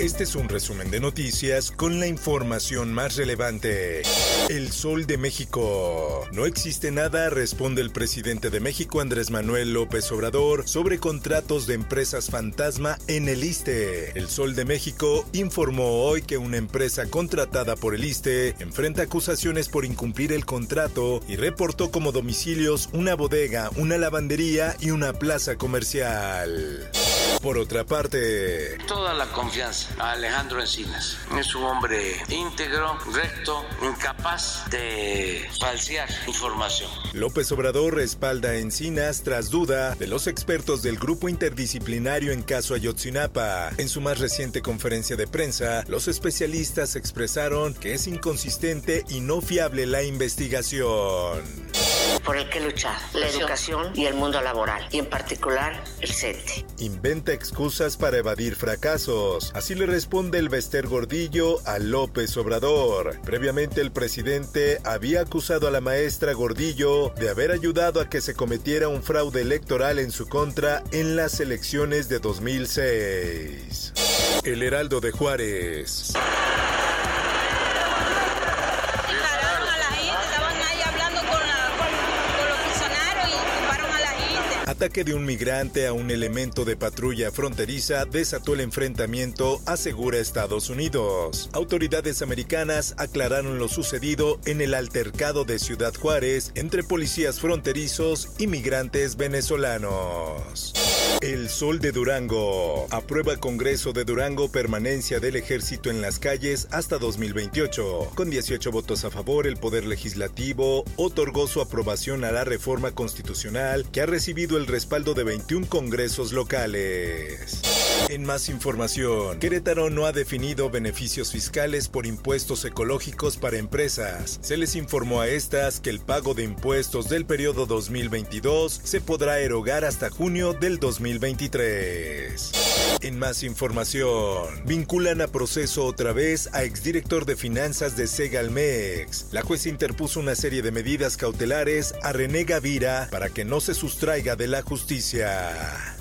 Este es un resumen de noticias con la información más relevante. El Sol de México. No existe nada, responde el presidente de México Andrés Manuel López Obrador sobre contratos de empresas fantasma en el ISTE. El Sol de México informó hoy que una empresa contratada por el ISTE enfrenta acusaciones por incumplir el contrato y reportó como domicilios una bodega, una lavandería y una plaza comercial. Por otra parte, toda la confianza a Alejandro Encinas. Es un hombre íntegro, recto, incapaz de falsear información. López Obrador respalda Encinas tras duda de los expertos del grupo interdisciplinario en caso Ayotzinapa. En su más reciente conferencia de prensa, los especialistas expresaron que es inconsistente y no fiable la investigación por el que luchar, la educación y el mundo laboral, y en particular el CENTE. Inventa excusas para evadir fracasos. Así le responde el Bester Gordillo a López Obrador. Previamente el presidente había acusado a la maestra Gordillo de haber ayudado a que se cometiera un fraude electoral en su contra en las elecciones de 2006. El Heraldo de Juárez. Ataque de un migrante a un elemento de patrulla fronteriza desató el enfrentamiento, asegura Estados Unidos. Autoridades americanas aclararon lo sucedido en el altercado de Ciudad Juárez entre policías fronterizos y migrantes venezolanos. El Sol de Durango. Aprueba Congreso de Durango permanencia del ejército en las calles hasta 2028. Con 18 votos a favor, el Poder Legislativo otorgó su aprobación a la reforma constitucional que ha recibido el respaldo de 21 congresos locales. En más información, Querétaro no ha definido beneficios fiscales por impuestos ecológicos para empresas. Se les informó a estas que el pago de impuestos del periodo 2022 se podrá erogar hasta junio del 2023. En más información, vinculan a proceso otra vez a exdirector de finanzas de Segalmex. La jueza interpuso una serie de medidas cautelares a René Gavira para que no se sustraiga de la justicia.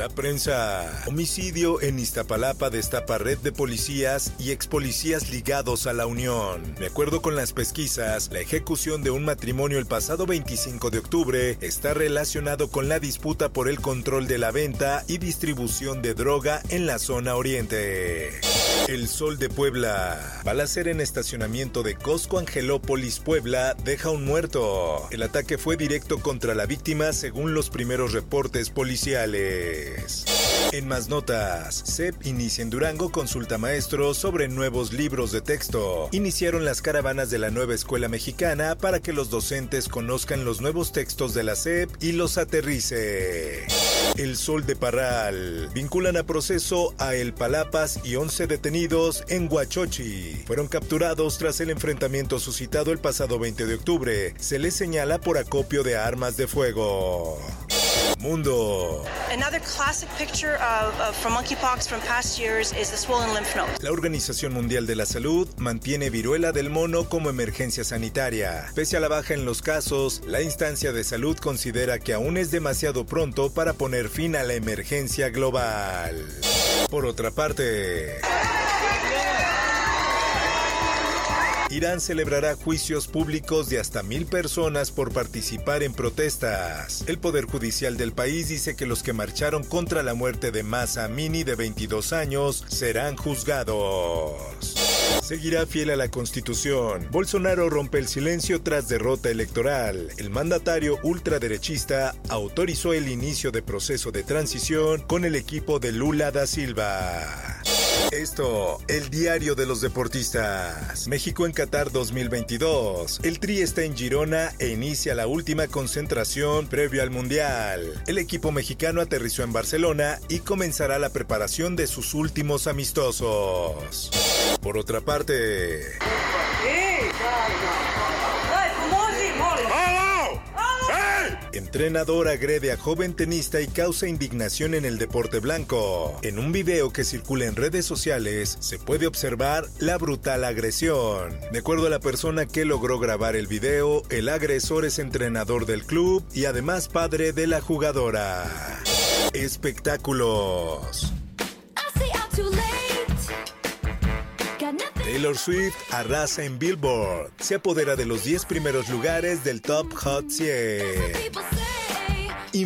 La prensa. Homicidio en Iztapalapa destapa red de policías y ex policías ligados a la Unión. De acuerdo con las pesquisas, la ejecución de un matrimonio el pasado 25 de octubre está relacionado con la disputa por el control de la venta y distribución de droga en la zona oriente. El Sol de Puebla. Balacera en estacionamiento de Cosco Angelópolis, Puebla, deja un muerto. El ataque fue directo contra la víctima según los primeros reportes policiales. En más notas, CEP inicia en Durango consulta maestros sobre nuevos libros de texto. Iniciaron las caravanas de la nueva escuela mexicana para que los docentes conozcan los nuevos textos de la CEP y los aterrice. El Sol de Parral. Vinculan a proceso a El Palapas y 11 detenidos en Huachochi. Fueron capturados tras el enfrentamiento suscitado el pasado 20 de octubre. Se les señala por acopio de armas de fuego. Mundo. La Organización Mundial de la Salud mantiene viruela del mono como emergencia sanitaria. Pese a la baja en los casos, la instancia de salud considera que aún es demasiado pronto para poner fin a la emergencia global. Por otra parte, Irán celebrará juicios públicos de hasta mil personas por participar en protestas. El Poder Judicial del país dice que los que marcharon contra la muerte de Masa Amini de 22 años serán juzgados. Seguirá fiel a la Constitución. Bolsonaro rompe el silencio tras derrota electoral. El mandatario ultraderechista autorizó el inicio de proceso de transición con el equipo de Lula da Silva. Esto, el diario de los deportistas. México en Qatar 2022. El Tri está en Girona e inicia la última concentración previo al Mundial. El equipo mexicano aterrizó en Barcelona y comenzará la preparación de sus últimos amistosos. Por otra parte... Entrenador agrede a joven tenista y causa indignación en el deporte blanco. En un video que circula en redes sociales se puede observar la brutal agresión. De acuerdo a la persona que logró grabar el video, el agresor es entrenador del club y además padre de la jugadora. Espectáculos. Taylor Swift arrasa en Billboard. Se apodera de los 10 primeros lugares del Top Hot 100.